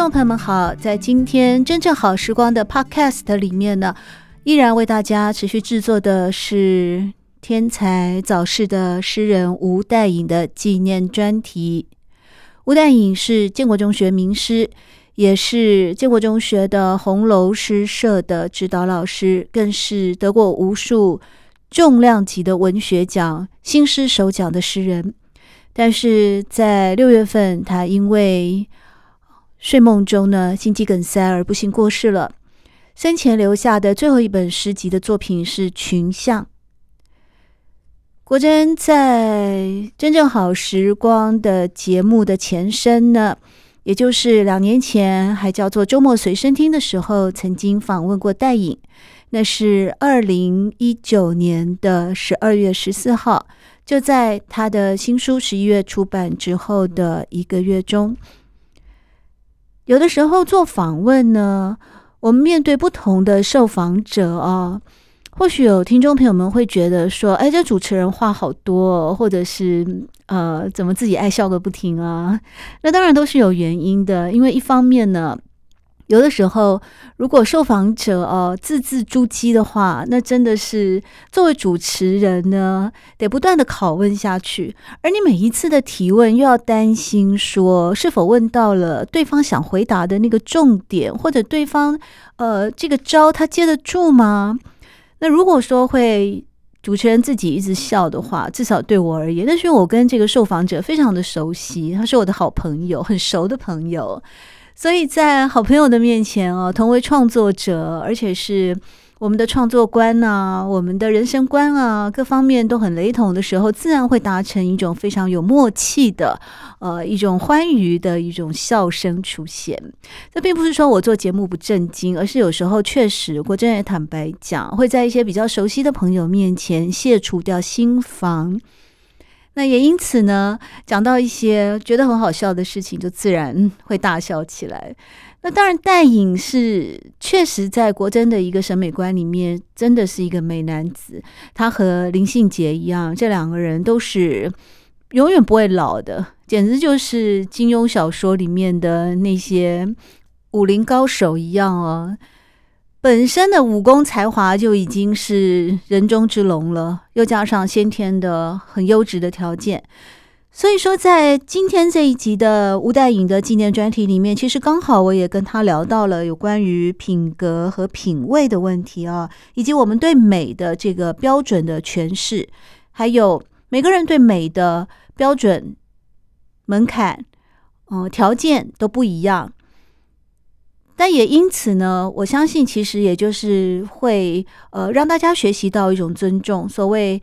众朋友们好，在今天《真正好时光》的 Podcast 里面呢，依然为大家持续制作的是天才早逝的诗人吴岱颖的纪念专题。吴岱颖是建国中学名师，也是建国中学的红楼诗社的指导老师，更是得过无数重量级的文学奖、新诗首奖的诗人。但是在六月份，他因为睡梦中呢心肌梗塞而不幸过世了。生前留下的最后一本诗集的作品是《群像》。国珍在真正好时光的节目的前身呢，也就是两年前还叫做周末随身听的时候，曾经访问过戴颖。那是二零一九年的十二月十四号，就在他的新书十一月出版之后的一个月中。有的时候做访问呢，我们面对不同的受访者啊。或许有听众朋友们会觉得说：“哎，这主持人话好多，或者是呃，怎么自己爱笑个不停啊？”那当然都是有原因的，因为一方面呢，有的时候如果受访者哦字字珠玑的话，那真的是作为主持人呢，得不断的拷问下去，而你每一次的提问又要担心说是否问到了对方想回答的那个重点，或者对方呃这个招他接得住吗？那如果说会主持人自己一直笑的话，至少对我而言，那是因为我跟这个受访者非常的熟悉，他是我的好朋友，很熟的朋友，所以在好朋友的面前哦，同为创作者，而且是。我们的创作观啊，我们的人生观啊，各方面都很雷同的时候，自然会达成一种非常有默契的，呃，一种欢愉的一种笑声出现。这并不是说我做节目不正经，而是有时候确实，国珍也坦白讲，会在一些比较熟悉的朋友面前卸除掉心防。那也因此呢，讲到一些觉得很好笑的事情，就自然会大笑起来。那当然，岱隐是确实在国珍的一个审美观里面，真的是一个美男子。他和林信杰一样，这两个人都是永远不会老的，简直就是金庸小说里面的那些武林高手一样哦。本身的武功才华就已经是人中之龙了，又加上先天的很优质的条件。所以说，在今天这一集的吴岱颖的纪念专题里面，其实刚好我也跟他聊到了有关于品格和品味的问题啊，以及我们对美的这个标准的诠释，还有每个人对美的标准门槛，嗯、条件都不一样。但也因此呢，我相信其实也就是会呃让大家学习到一种尊重，所谓。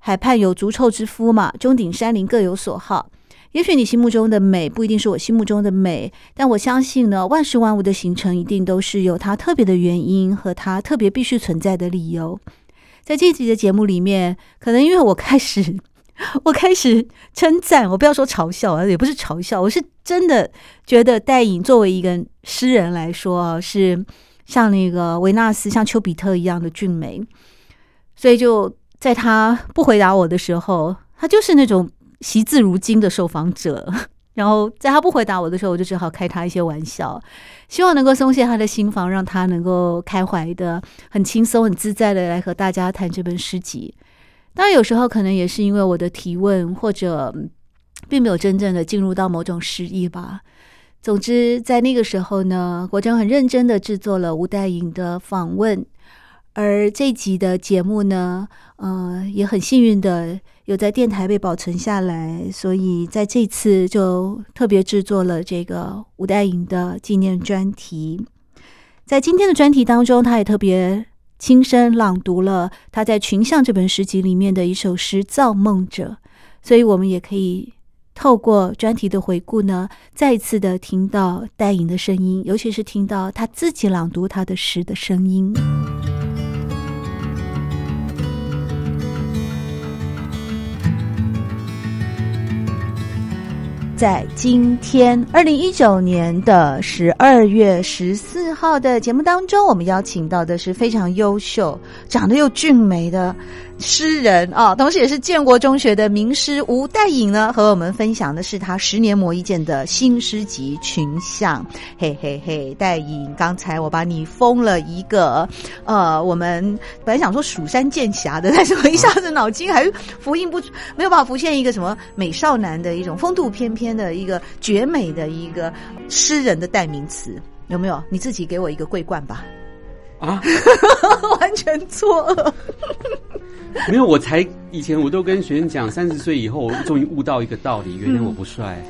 海畔有足臭之夫嘛，钟鼎山林各有所好。也许你心目中的美不一定是我心目中的美，但我相信呢，万事万物的形成一定都是有它特别的原因和它特别必须存在的理由。在这集的节目里面，可能因为我开始，我开始称赞，我不要说嘲笑啊，也不是嘲笑，我是真的觉得岱隐作为一个诗人来说啊，是像那个维纳斯、像丘比特一样的俊美，所以就。在他不回答我的时候，他就是那种惜字如金的受访者。然后在他不回答我的时候，我就只好开他一些玩笑，希望能够松懈他的心防，让他能够开怀的、很轻松、很自在的来和大家谈这本诗集。当然，有时候可能也是因为我的提问，或者并没有真正的进入到某种诗意吧。总之，在那个时候呢，国珍很认真的制作了吴岱颖的访问。而这集的节目呢，呃，也很幸运的有在电台被保存下来，所以在这次就特别制作了这个吴岱颖的纪念专题。在今天的专题当中，他也特别亲身朗读了他在《群像》这本诗集里面的一首诗《造梦者》，所以我们也可以透过专题的回顾呢，再次的听到戴颖的声音，尤其是听到他自己朗读他的诗的声音。在今天二零一九年的十二月十四号的节目当中，我们邀请到的是非常优秀、长得又俊美的诗人啊，同时也是建国中学的名师吴代颖呢，和我们分享的是他十年磨一剑的新诗集《群像》。嘿嘿嘿，代颖，刚才我把你封了一个呃，我们本来想说蜀山剑侠的，但是我一下子脑筋还是浮印不出，没有办法浮现一个什么美少男的一种风度翩翩。的一个绝美的一个诗人的代名词有没有？你自己给我一个桂冠吧！啊，完全错了。没有，我才以前我都跟学生讲，三十岁以后我终于悟到一个道理，原来我不帅。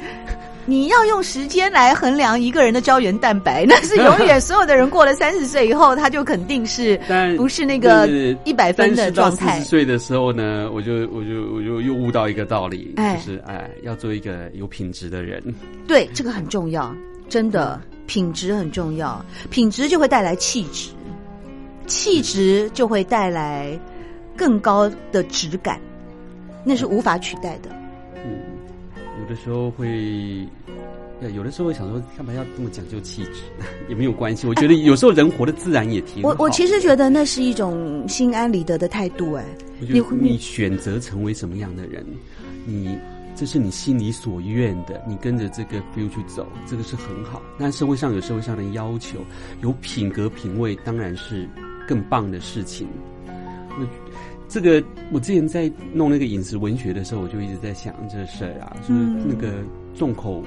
你要用时间来衡量一个人的胶原蛋白，那是永远所有的人过了 三十岁以后，他就肯定是，不是那个一百分的状态。四十岁的时候呢，我就我就我就又悟到一个道理，哎、就是哎，要做一个有品质的人。对，这个很重要，真的，品质很重要，品质就会带来气质，气质就会带来更高的质感，那是无法取代的。嗯，有的时候会。有的时候我想说，干嘛要这么讲究气质？也没有关系。我觉得有时候人活得自然也挺好。我我其实觉得那是一种心安理得的态度。哎，你你选择成为什么样的人，你这是你心里所愿的，你跟着这个 feel 去走，这个是很好。但社会上有社会上的要求，有品格品味，当然是更棒的事情。我这个我之前在弄那个饮食文学的时候，我就一直在想这事儿啊，就是那个重口。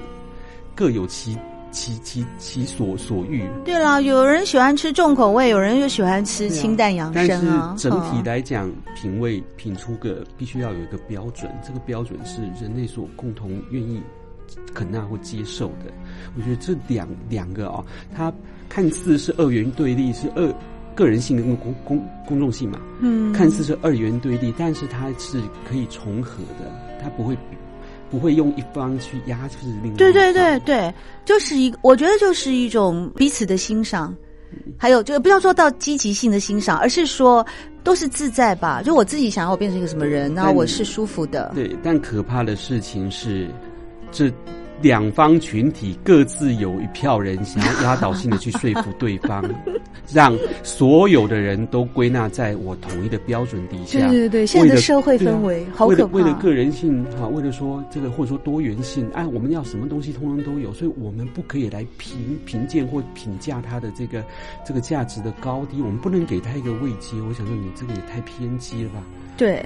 各有其其其其所所欲。对了，有人喜欢吃重口味，有人又喜欢吃清淡养生啊。但是整体来讲，哦、品味品出个必须要有一个标准，这个标准是人类所共同愿意肯纳或接受的。我觉得这两两个啊、哦，它看似是二元对立，是二个人性跟公公公众性嘛。嗯，看似是二元对立，但是它是可以重合的，它不会。不会用一方去压制另外一方。对对对对，就是一，我觉得就是一种彼此的欣赏，嗯、还有就不要说到积极性的欣赏，而是说都是自在吧。就我自己想要我变成一个什么人，然后我是舒服的。对，但可怕的事情是这。两方群体各自有一票人想要压倒性的去说服对方，让所有的人都归纳在我统一的标准底下。对对对，现在的社会氛围好可怕。为了为了个人性哈，为了说这个或者说多元性，哎，我们要什么东西通通都有，所以我们不可以来评评鉴或评价他的这个这个价值的高低，我们不能给他一个位阶。我想说，你这个也太偏激了吧？对，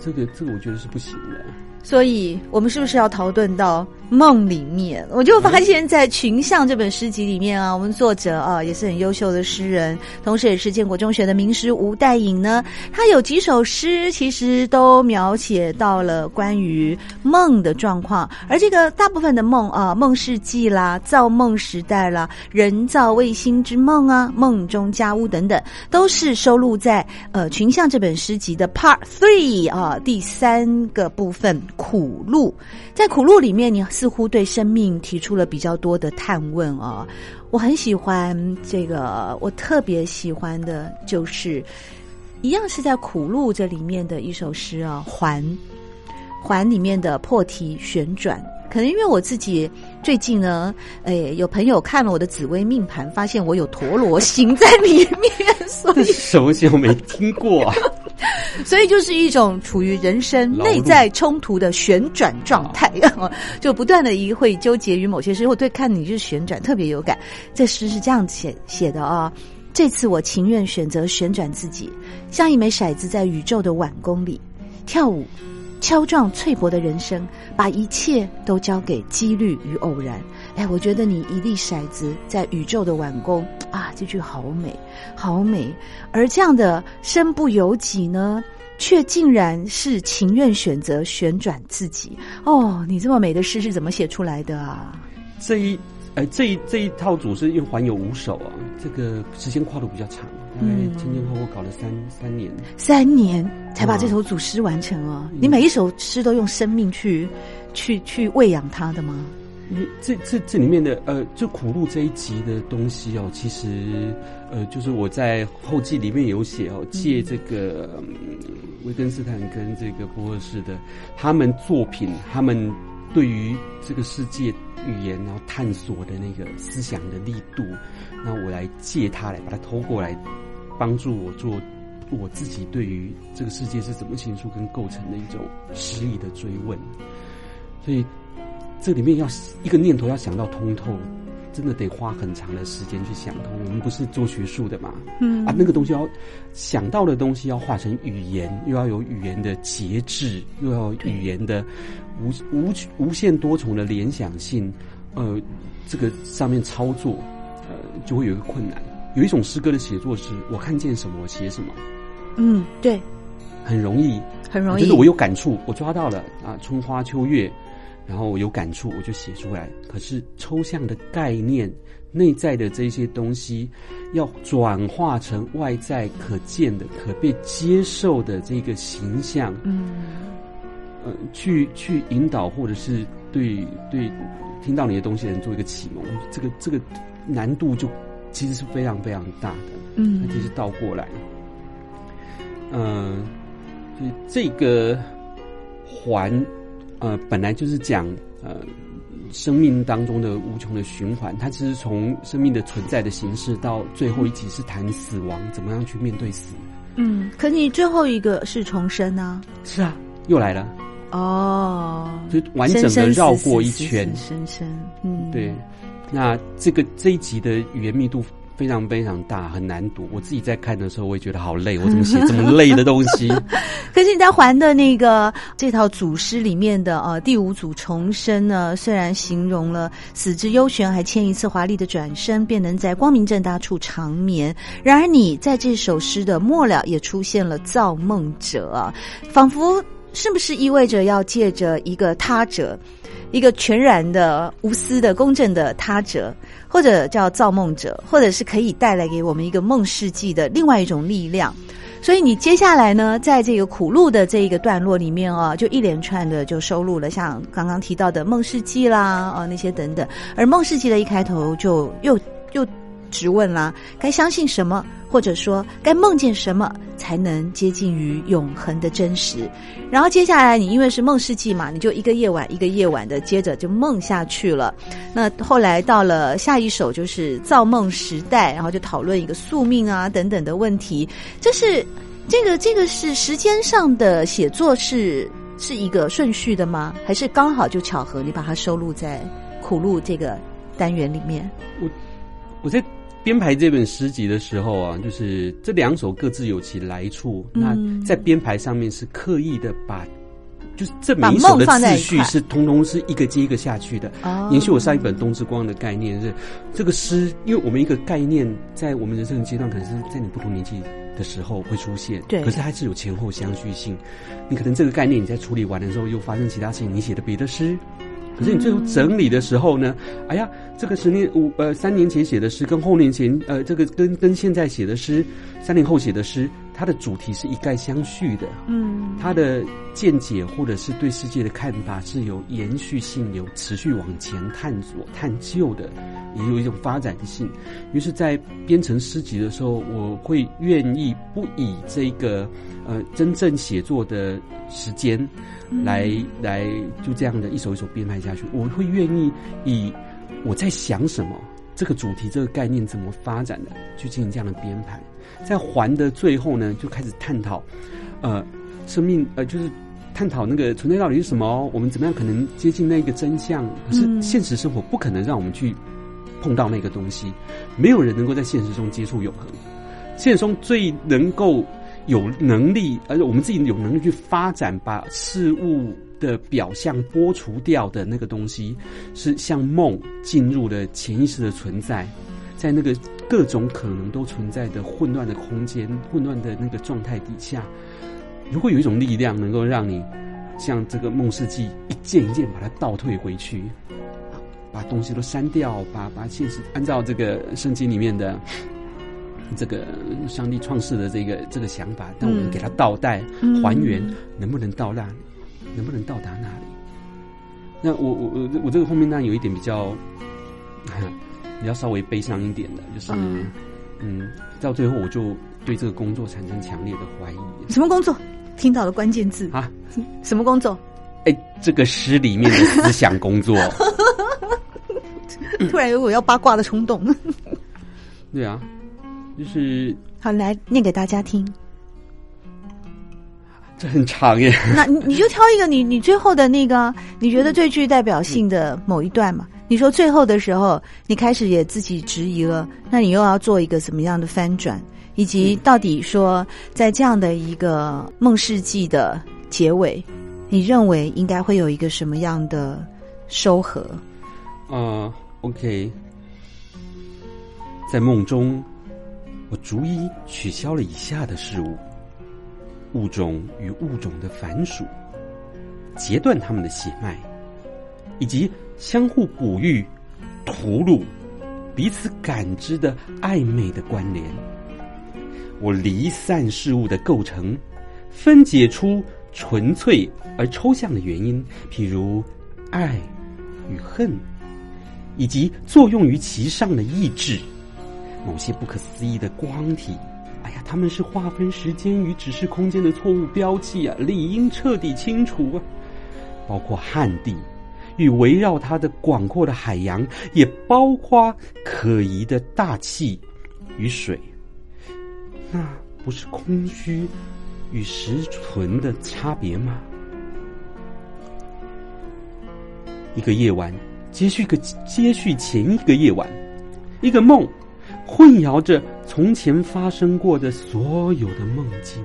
这个这个我觉得是不行的。所以我们是不是要逃遁到梦里面？我就发现，在《群像》这本诗集里面啊，我们作者啊也是很优秀的诗人，同时也是建国中学的名师吴戴颖呢。他有几首诗，其实都描写到了关于梦的状况，而这个大部分的梦啊，《梦世纪》啦，《造梦时代》啦，《人造卫星之梦》啊，《梦中家屋》等等，都是收录在呃《群像》这本诗集的 Part Three 啊第三个部分。苦路，在苦路里面，你似乎对生命提出了比较多的探问啊、哦！我很喜欢这个，我特别喜欢的就是一样是在苦路这里面的一首诗啊，《环》环里面的破题旋转。可能因为我自己最近呢，哎，有朋友看了我的紫微命盘，发现我有陀螺星在里面，所以什么星我没听过。所以就是一种处于人生内在冲突的旋转状态，就不断的一会纠结于某些事。我对看你就是旋转特别有感。这诗是这样写写的啊、哦：这次我情愿选择旋转自己，像一枚骰子在宇宙的碗宫里跳舞，敲撞脆薄的人生，把一切都交给几率与偶然。哎，我觉得你一粒骰子在宇宙的碗宫啊，这句好美，好美。而这样的身不由己呢，却竟然是情愿选择旋转自己。哦，你这么美的诗是怎么写出来的啊？这一，呃，这一这一套组诗因为环有五首啊，这个时间跨度比较长，大概前前后后搞了三三年，三年才把这首组诗完成哦。嗯、你每一首诗都用生命去。去去喂养它的吗？你这这这里面的呃，就苦路这一集的东西哦，其实呃，就是我在后记里面有写哦，借这个、嗯、维根斯坦跟这个博尔士的他们作品，他们对于这个世界语言然后探索的那个思想的力度，那我来借它来把它偷过来，帮助我做我自己对于这个世界是怎么形塑跟构成的一种诗意的追问，所以。这里面要一个念头要想到通透，真的得花很长的时间去想通。我们不是做学术的嘛，嗯啊，那个东西要想到的东西要化成语言，又要有语言的节制，又要语言的无无无限多重的联想性，呃，这个上面操作，呃，就会有一个困难。有一种诗歌的写作是，我看见什么，我写什么。嗯，对，很容易，很容易，就是我有感触，我抓到了啊，春花秋月。然后我有感触，我就写出来。可是抽象的概念、内在的这些东西，要转化成外在可见的、可被接受的这个形象，嗯，呃，去去引导，或者是对对听到你的东西的人做一个启蒙，这个这个难度就其实是非常非常大的。嗯，其实倒过来，嗯、呃，所以这个环。呃，本来就是讲呃生命当中的无穷的循环，它其实从生命的存在的形式到最后一集是谈死亡，怎么样去面对死。嗯，可你最后一个是重生呢？是啊，又来了。哦，就完整的绕过一圈，深深。嗯，对。那这个这一集的语言密度。非常非常大，很难读。我自己在看的时候，我也觉得好累。我怎么写这么累的东西？可是你在还的那个这套组诗里面的呃第五组重生呢，虽然形容了死之幽玄，还欠一次华丽的转身，便能在光明正大处长眠。然而你在这首诗的末了也出现了造梦者，仿佛是不是意味着要借着一个他者？一个全然的、无私的、公正的他者，或者叫造梦者，或者是可以带来给我们一个梦世纪的另外一种力量。所以你接下来呢，在这个苦路的这一个段落里面啊，就一连串的就收录了像刚刚提到的梦世纪啦，啊那些等等。而梦世纪的一开头就又又质问啦，该相信什么？或者说，该梦见什么才能接近于永恒的真实？然后接下来，你因为是梦世纪嘛，你就一个夜晚一个夜晚的接着就梦下去了。那后来到了下一首就是造梦时代，然后就讨论一个宿命啊等等的问题。这是这个这个是时间上的写作是是一个顺序的吗？还是刚好就巧合你把它收录在苦路这个单元里面？我我在。编排这本诗集的时候啊，就是这两首各自有其来处。嗯、那在编排上面是刻意的把，就是这每一首的次序是通通是一个接一个下去的。延续我上一本《冬之光》的概念是，这个诗，因为我们一个概念在我们人生的阶段，可能是在你不同年纪的时候会出现，对，可是还是有前后相续性。你可能这个概念你在处理完的时候，又发生其他事情，你写的别的诗。可是你最后整理的时候呢？哎呀，这个十年五呃三年前写的诗，跟后年前呃这个跟跟现在写的诗，三年后写的诗，它的主题是一概相续的。嗯，它的见解或者是对世界的看法是有延续性、有持续往前探索、探究的，也有一种发展性。于是，在编成诗集的时候，我会愿意不以这个呃真正写作的时间。来来，就这样的一首一首编排下去，我会愿意以我在想什么这个主题、这个概念怎么发展的，去进行这样的编排。在环的最后呢，就开始探讨，呃，生命呃，就是探讨那个存在到底是什么，我们怎么样可能接近那个真相？可是现实生活不可能让我们去碰到那个东西，没有人能够在现实中接触永恒。现实中最能够。有能力，而且我们自己有能力去发展，把事物的表象剥除掉的那个东西，是像梦进入了潜意识的存在，在那个各种可能都存在的混乱的空间、混乱的那个状态底下，如果有一种力量能够让你像这个梦世纪一件一件把它倒退回去，把东西都删掉，把把现实按照这个圣经里面的。这个上帝创世的这个这个想法，但我们给它倒带、还原，能不能到那里？能不能到达那里？那我我我我这个后面当然有一点比较，比较稍微悲伤一点的，就是嗯，嗯，到最后我就对这个工作产生强烈的怀疑。什么工作？听到了关键字啊？什么工作？哎、欸，这个诗里面的思想工作。突然有我要八卦的冲动。对啊，就是好来念给大家听。这很长耶，那你就挑一个你你最后的那个你觉得最具代表性的某一段嘛？你说最后的时候，你开始也自己质疑了，那你又要做一个什么样的翻转？以及到底说在这样的一个梦世纪的结尾，你认为应该会有一个什么样的收合？啊、uh,，OK，在梦中，我逐一取消了以下的事物。物种与物种的繁属，截断他们的血脉，以及相互哺育、屠戮、彼此感知的暧昧的关联。我离散事物的构成，分解出纯粹而抽象的原因，譬如爱与恨，以及作用于其上的意志，某些不可思议的光体。哎呀，他们是划分时间与指示空间的错误标记啊，理应彻底清除啊！包括旱地与围绕它的广阔的海洋，也包括可疑的大气与水。那不是空虚与实存的差别吗？一个夜晚接续个接续前一个夜晚，一个梦。混淆着从前发生过的所有的梦境，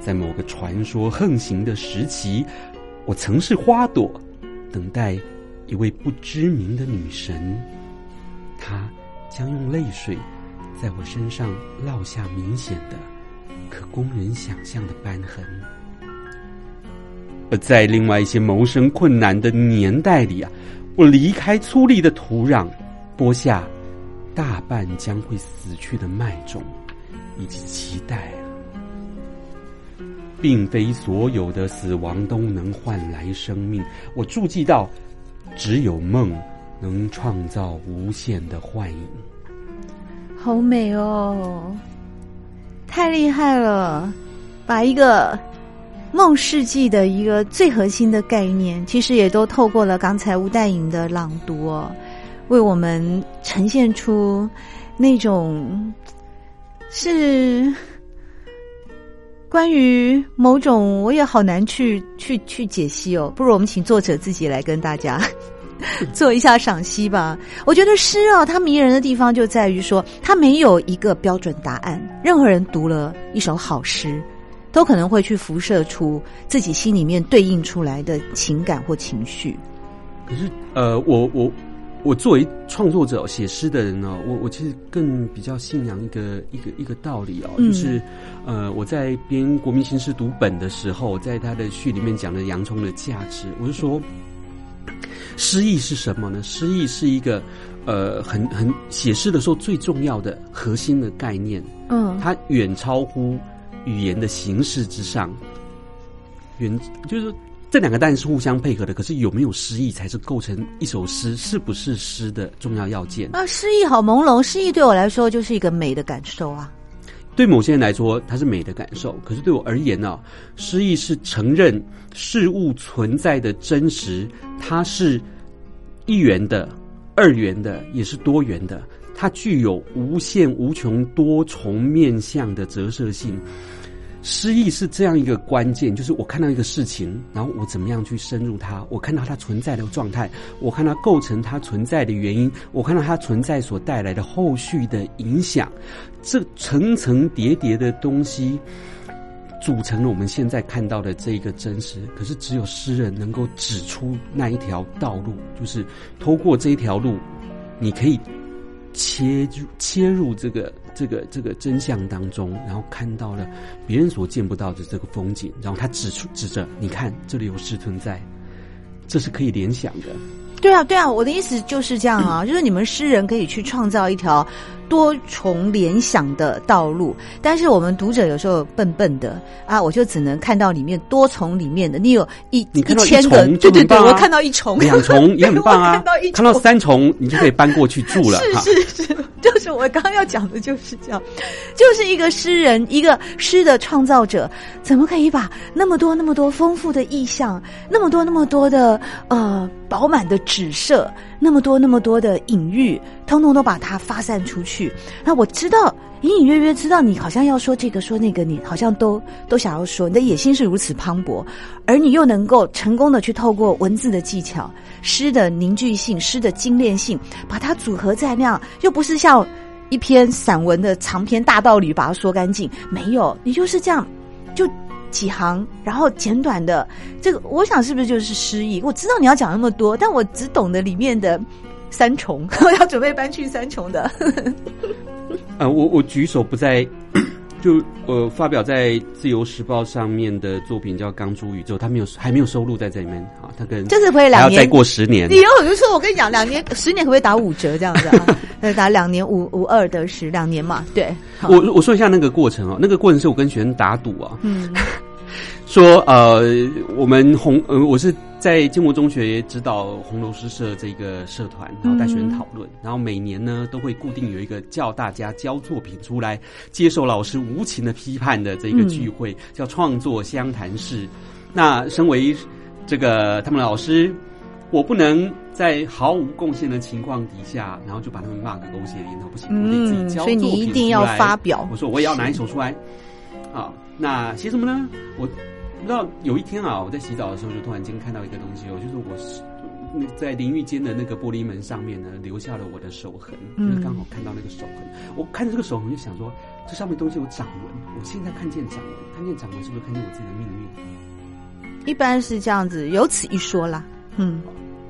在某个传说横行的时期，我曾是花朵，等待一位不知名的女神，她将用泪水在我身上烙下明显的、可供人想象的斑痕。而在另外一些谋生困难的年代里啊，我离开粗粝的土壤，播下。大半将会死去的麦种，以及期待，并非所有的死亡都能换来生命。我注记到，只有梦能创造无限的幻影。好美哦，太厉害了！把一个梦世纪的一个最核心的概念，其实也都透过了刚才吴代颖的朗读哦。为我们呈现出那种是关于某种，我也好难去去去解析哦。不如我们请作者自己来跟大家 做一下赏析吧。我觉得诗啊，它迷人的地方就在于说，它没有一个标准答案。任何人读了一首好诗，都可能会去辐射出自己心里面对应出来的情感或情绪。可是，呃，我我。我作为创作者、写诗的人呢，我我其实更比较信仰一个一个一个道理哦，就是，呃，我在编《国民新诗读本》的时候，在他的序里面讲了洋葱的价值。我就说，诗意是什么呢？诗意是一个呃，很很写诗的时候最重要的核心的概念。嗯，它远超乎语言的形式之上，远就是。这两个当然是互相配合的，可是有没有诗意才是构成一首诗是不是诗的重要要件啊？诗意好朦胧，诗意对我来说就是一个美的感受啊。对某些人来说，它是美的感受，可是对我而言呢、啊，诗意是承认事物存在的真实，它是一元的、二元的，也是多元的，它具有无限无穷多重面向的折射性。诗意是这样一个关键，就是我看到一个事情，然后我怎么样去深入它，我看到它存在的状态，我看到构成它存在的原因，我看到它存在所带来的后续的影响，这层层叠叠的东西组成了我们现在看到的这一个真实。可是只有诗人能够指出那一条道路，就是透过这一条路，你可以切入切入这个。这个这个真相当中，然后看到了别人所见不到的这个风景，然后他指出指着，你看这里有诗存在，这是可以联想的。对啊，对啊，我的意思就是这样啊，就是你们诗人可以去创造一条多重联想的道路，但是我们读者有时候笨笨的啊，我就只能看到里面多重里面的，你有一一千个，对对对，我看到一重，两重也很棒啊，看到一重，看到三重，你就可以搬过去住了，是是是，就是我刚刚要讲的就是这样，就是一个诗人，一个诗的创造者，怎么可以把那么多那么多丰富的意象，那么多那么多的呃。饱满的指涉，那么多那么多的隐喻，通通都把它发散出去。那我知道，隐隐约约知道你好像要说这个说那个，你好像都都想要说，你的野心是如此磅礴，而你又能够成功的去透过文字的技巧、诗的凝聚性、诗的精炼性，把它组合在那样，又不是像一篇散文的长篇大道理把它说干净，没有，你就是这样就。几行，然后简短的，这个我想是不是就是诗意？我知道你要讲那么多，但我只懂得里面的三重，我要准备搬去三重的。呃，我我举手不在，就呃发表在《自由时报》上面的作品叫《钢珠宇宙》，他没有还没有收录在这里面啊。他跟就是可以两年，再过十年。你有我就说，我跟你讲，两年十年可不可以打五折这样子啊？呃，打两年五五二得十，两年嘛。对，我我说一下那个过程哦，那个过程是我跟学生打赌啊。嗯。说呃，我们红呃，我是在建国中学指导红楼诗社这个社团，然后带学生讨论，嗯、然后每年呢都会固定有一个叫大家交作品出来，接受老师无情的批判的这个聚会，嗯、叫创作相谈室。那身为这个他们的老师，我不能在毫无贡献的情况底下，然后就把他们骂个狗血淋头，不行，我得自己交作品出来。所以你一定要发表。我说我也要拿一首出来啊，那写什么呢？我。不知道有一天啊，我在洗澡的时候就突然间看到一个东西哦，就是我是在淋浴间的那个玻璃门上面呢，留下了我的手痕，就是刚好看到那个手痕。嗯、我看着这个手痕就想说，这上面东西有掌纹。我现在看见掌纹，看见掌纹是不是看见我自己的命运？一般是这样子，有此一说啦。嗯。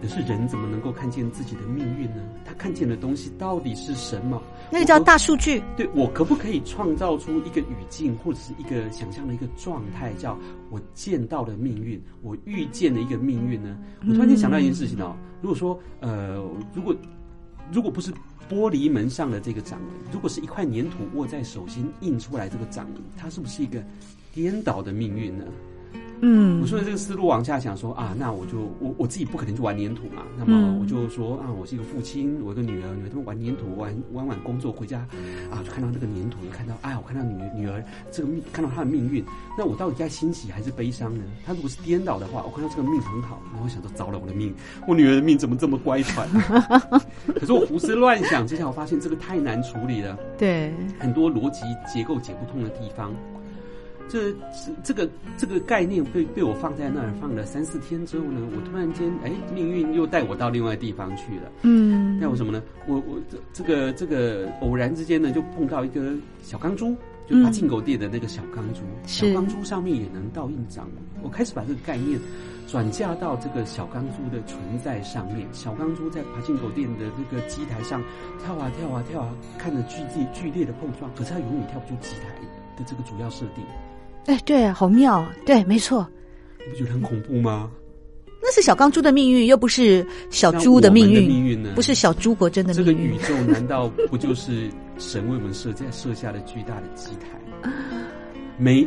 可是人怎么能够看见自己的命运呢？他看见的东西到底是什么？那个叫大数据。对，我可不可以创造出一个语境，或者是一个想象的一个状态，叫我见到的命运，我遇见的一个命运呢？我突然间想到一件事情哦，如果说呃，如果如果不是玻璃门上的这个掌纹，如果是一块粘土握在手心印出来这个掌纹，它是不是一个颠倒的命运呢？嗯，我顺着这个思路往下想说啊，那我就我我自己不可能去玩粘土嘛，那么我就说啊，我是一个父亲，我一个女儿，女儿他们玩粘土，玩玩完工作回家，啊，就看到那个粘土，就看到哎，我看到女女儿这个命，看到她的命运，那我到底该欣喜还是悲伤呢？她如果是颠倒的话，我看到这个命很好，然后我想说糟了，我的命，我女儿的命怎么这么乖舛？可是我胡思乱想之下，我发现这个太难处理了，对，很多逻辑结构解不通的地方。这这个这个概念被被我放在那儿放了三四天之后呢，我突然间哎，命运又带我到另外地方去了。嗯，带我什么呢？我我这这个这个偶然之间呢，就碰到一个小钢珠，就爬进狗店的那个小钢珠。嗯、小钢珠上面也能倒印章。我开始把这个概念转嫁到这个小钢珠的存在上面。小钢珠在爬进狗店的这个机台上跳啊跳啊跳啊，看着剧烈剧烈的碰撞，可是它永远跳不出机台的这个主要设定。哎，对，好妙，对，没错。你不觉得很恐怖吗？那是小钢珠的命运，又不是小猪的命运。命运呢？不是小猪国真的命运。这个宇宙难道不就是神为我们设在设下的巨大的机台？没，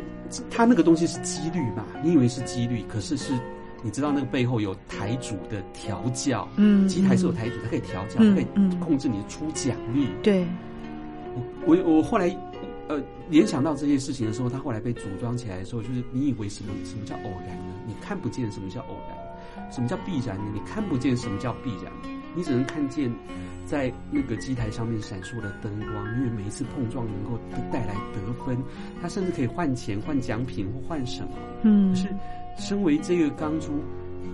他那个东西是几率嘛？你以为是几率，可是是，你知道那个背后有台主的调教。嗯，机台是有台主，它可以调教，它可以控制你的出奖率。对，我我我后来。呃，联想到这件事情的时候，他后来被组装起来的时候，就是你以为什么什么叫偶然呢？你看不见什么叫偶然，什么叫必然呢？你看不见什么叫必然，你只能看见在那个机台上面闪烁的灯光，因为每一次碰撞能够带来得分，它甚至可以换钱、换奖品或换什么。嗯，可是身为这个钢珠，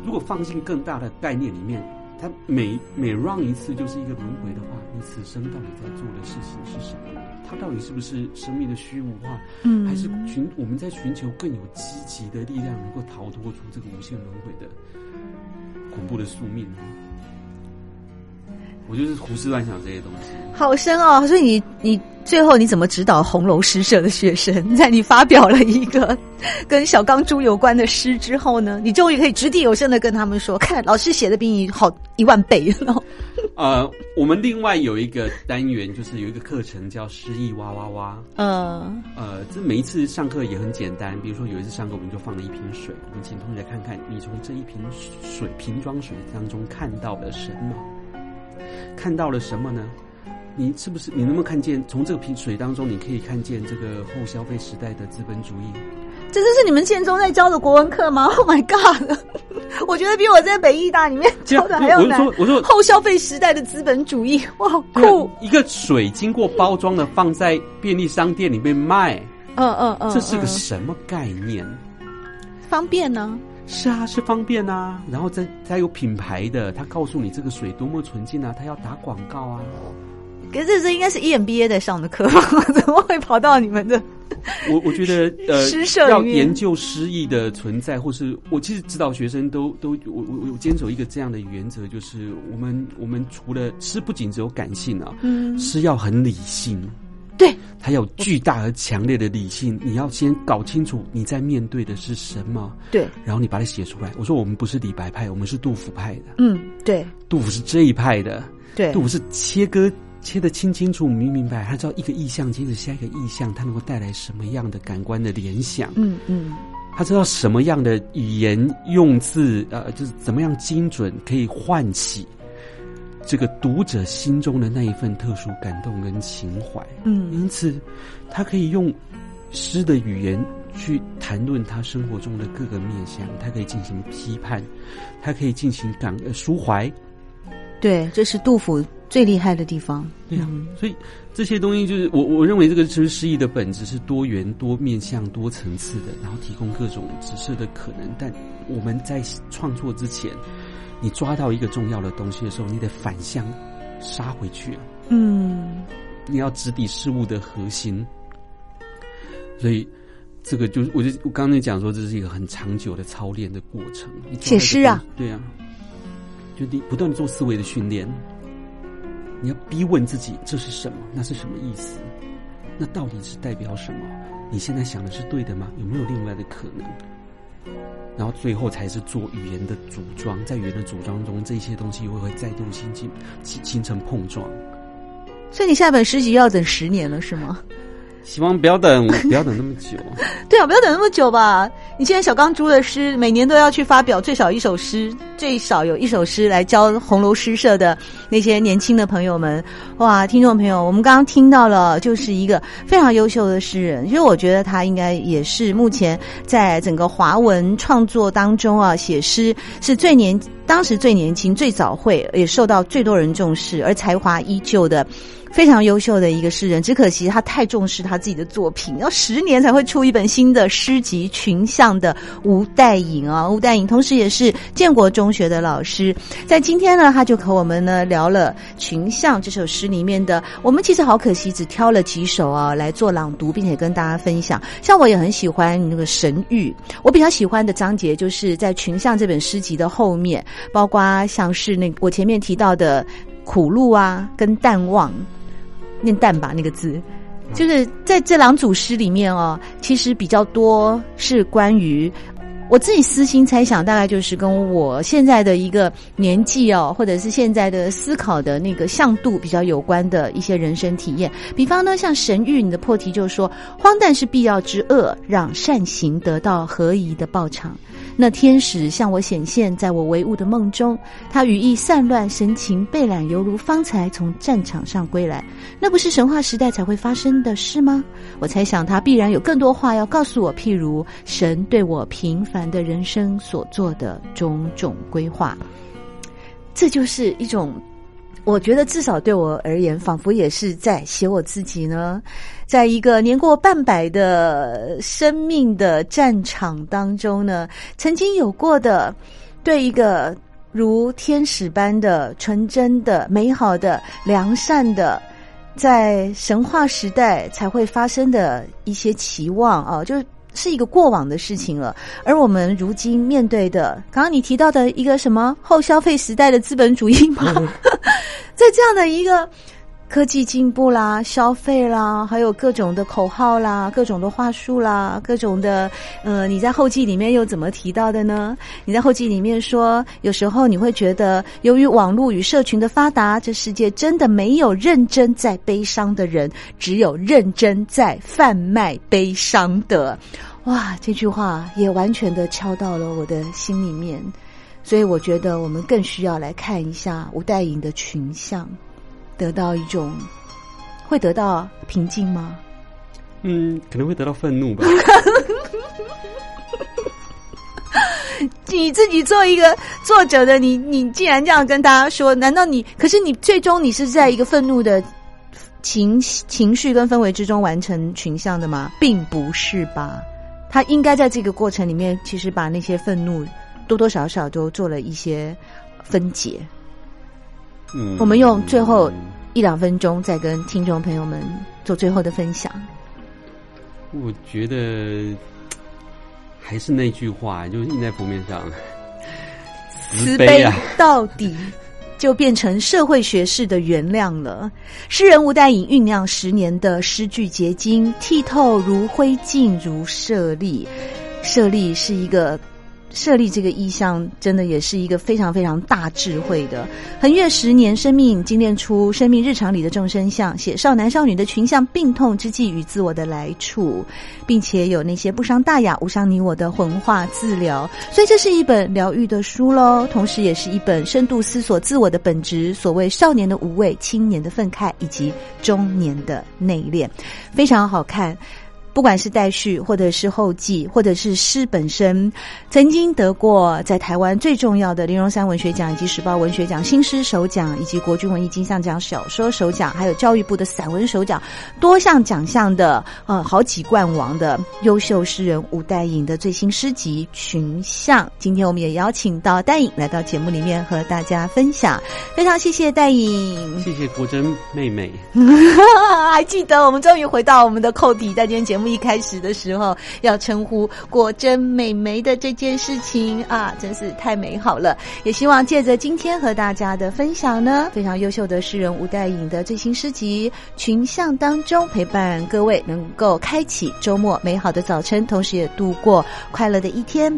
如果放进更大的概念里面，它每每 run 一次就是一个轮回的话，你此生到底在做的事情是什么？它到底是不是生命的虚无化？嗯，还是寻我们在寻求更有积极的力量，能够逃脱出这个无限轮回的恐怖的宿命呢？我就是胡思乱想这些东西。好深哦！所以你你最后你怎么指导红楼诗社的学生？在你发表了一个跟小钢珠有关的诗之后呢，你终于可以掷地有声的跟他们说：“看，老师写的比你好一万倍。”呃，我们另外有一个单元，就是有一个课程叫诗意哇哇哇。嗯，呃，这每一次上课也很简单。比如说有一次上课，我们就放了一瓶水，我们请同学看看，你从这一瓶水瓶装水当中看到了什么？看到了什么呢？你是不是？你能不能看见？从这个瓶水当中，你可以看见这个后消费时代的资本主义。这就是你们建中在教的国文课吗？Oh my god！我觉得比我在北艺大里面教的还要难。我说，我说后消费时代的资本主义，哇，好酷！一个水经过包装的放在便利商店里面卖，嗯嗯嗯，这是个什么概念？方便呢？是啊，是方便啊。然后再再有品牌的，他告诉你这个水多么纯净啊，他要打广告啊。可是这这应该是 EMBA 在上的课吧？怎么会跑到你们的？我我觉得呃，诗社要研究诗意的存在，或是我其实指导学生都都我我我坚守一个这样的原则，就是我们我们除了诗不仅只有感性啊，嗯，诗要很理性，对，它有巨大而强烈的理性，你要先搞清楚你在面对的是什么，对，然后你把它写出来。我说我们不是李白派，我们是杜甫派的，嗯，对，杜甫是这一派的，对，杜甫是切割。切得清清楚、明明白，他知道一个意象接着下一个意象，他能够带来什么样的感官的联想。嗯嗯，他知道什么样的语言用字，呃，就是怎么样精准，可以唤起这个读者心中的那一份特殊感动跟情怀。嗯，因此他可以用诗的语言去谈论他生活中的各个面向，他可以进行批判，他可以进行感呃抒怀。对，这是杜甫。最厉害的地方，对呀、啊，所以这些东西就是我我认为这个就是诗意的本质是多元、多面向、多层次的，然后提供各种指示的可能。但我们在创作之前，你抓到一个重要的东西的时候，你得反向杀回去啊。嗯，你要直抵事物的核心。所以这个就是，我就我刚才讲说，这是一个很长久的操练的过程。写诗啊，对啊，就你不断做思维的训练。你要逼问自己，这是什么？那是什么意思？那到底是代表什么？你现在想的是对的吗？有没有另外的可能？然后最后才是做语言的组装，在语言的组装中，这些东西会会再度形成形成碰撞。所以你下本诗集要等十年了，是吗？希望不要等，不要等那么久。对啊，不要等那么久吧。你现在小钢珠的诗，每年都要去发表最少一首诗，最少有一首诗来教红楼诗社的那些年轻的朋友们。哇，听众朋友，我们刚刚听到了，就是一个非常优秀的诗人。其实我觉得他应该也是目前在整个华文创作当中啊，写诗是最年，当时最年轻、最早会，也受到最多人重视，而才华依旧的。非常优秀的一个诗人，只可惜他太重视他自己的作品，要十年才会出一本新的诗集《群像》的吴岱颖啊，吴岱颖同时也是建国中学的老师，在今天呢，他就和我们呢聊了《群像》这首诗里面的，我们其实好可惜只挑了几首啊来做朗读，并且跟大家分享。像我也很喜欢那个神諭，我比较喜欢的章节就是在《群像》这本诗集的后面，包括像是那我前面提到的苦路啊，跟淡忘。念淡吧，那个字，就是在这两组诗里面哦，其实比较多是关于我自己私心猜想，大概就是跟我现在的一个年纪哦，或者是现在的思考的那个向度比较有关的一些人生体验。比方呢，像神谕，你的破题就是说，荒诞是必要之恶，让善行得到合宜的报偿。那天使向我显现，在我唯物的梦中，他羽翼散乱，神情惫懒，犹如方才从战场上归来。那不是神话时代才会发生的事吗？我猜想他必然有更多话要告诉我，譬如神对我平凡的人生所做的种种规划。这就是一种。我觉得至少对我而言，仿佛也是在写我自己呢，在一个年过半百的生命的战场当中呢，曾经有过的对一个如天使般的纯真的、美好的、良善的，在神话时代才会发生的一些期望啊，就是。是一个过往的事情了，而我们如今面对的，刚刚你提到的一个什么后消费时代的资本主义吗？在这样的一个。科技进步啦，消费啦，还有各种的口号啦，各种的话术啦，各种的呃，你在后记里面又怎么提到的呢？你在后记里面说，有时候你会觉得，由于网络与社群的发达，这世界真的没有认真在悲伤的人，只有认真在贩卖悲伤的。哇，这句话也完全的敲到了我的心里面，所以我觉得我们更需要来看一下吴代颖的群像。得到一种，会得到平静吗？嗯，可能会得到愤怒吧。你自己做一个作者的你，你既然这样跟大家说，难道你？可是你最终你是在一个愤怒的情情绪跟氛围之中完成群像的吗？并不是吧。他应该在这个过程里面，其实把那些愤怒多多少少都做了一些分解。嗯，我们用最后一两分钟再跟听众朋友们做最后的分享。我觉得还是那句话，就印在封面上，慈悲啊，到底就变成社会学式的原谅了。诗人吴岱颖酝酿十年的诗句结晶，剔透如灰烬，如舍利。舍利是一个。设立这个意象，真的也是一个非常非常大智慧的。横越十年，生命精炼出生命日常里的众生相，写少男少女的群像病痛之际与自我的来处，并且有那些不伤大雅、无伤你我的魂化自疗。所以这是一本疗愈的书喽，同时也是一本深度思索自我的本质，所谓少年的无畏、青年的愤慨以及中年的内敛，非常好看。不管是待续，或者是后记，或者是诗本身，曾经得过在台湾最重要的林荣山文学奖以及时报文学奖新诗首奖，以及国军文艺金像奖小说首奖，还有教育部的散文首奖，多项奖项的呃好几冠王的优秀诗人吴岱颖的最新诗集《群像》，今天我们也邀请到岱颖来到节目里面和大家分享，非常谢谢岱颖，谢谢国珍妹妹，还记得我们终于回到我们的扣题，在今天节目。一开始的时候要称呼果真美眉的这件事情啊，真是太美好了。也希望借着今天和大家的分享呢，非常优秀的诗人吴代颖的最新诗集《群像》当中，陪伴各位能够开启周末美好的早晨，同时也度过快乐的一天。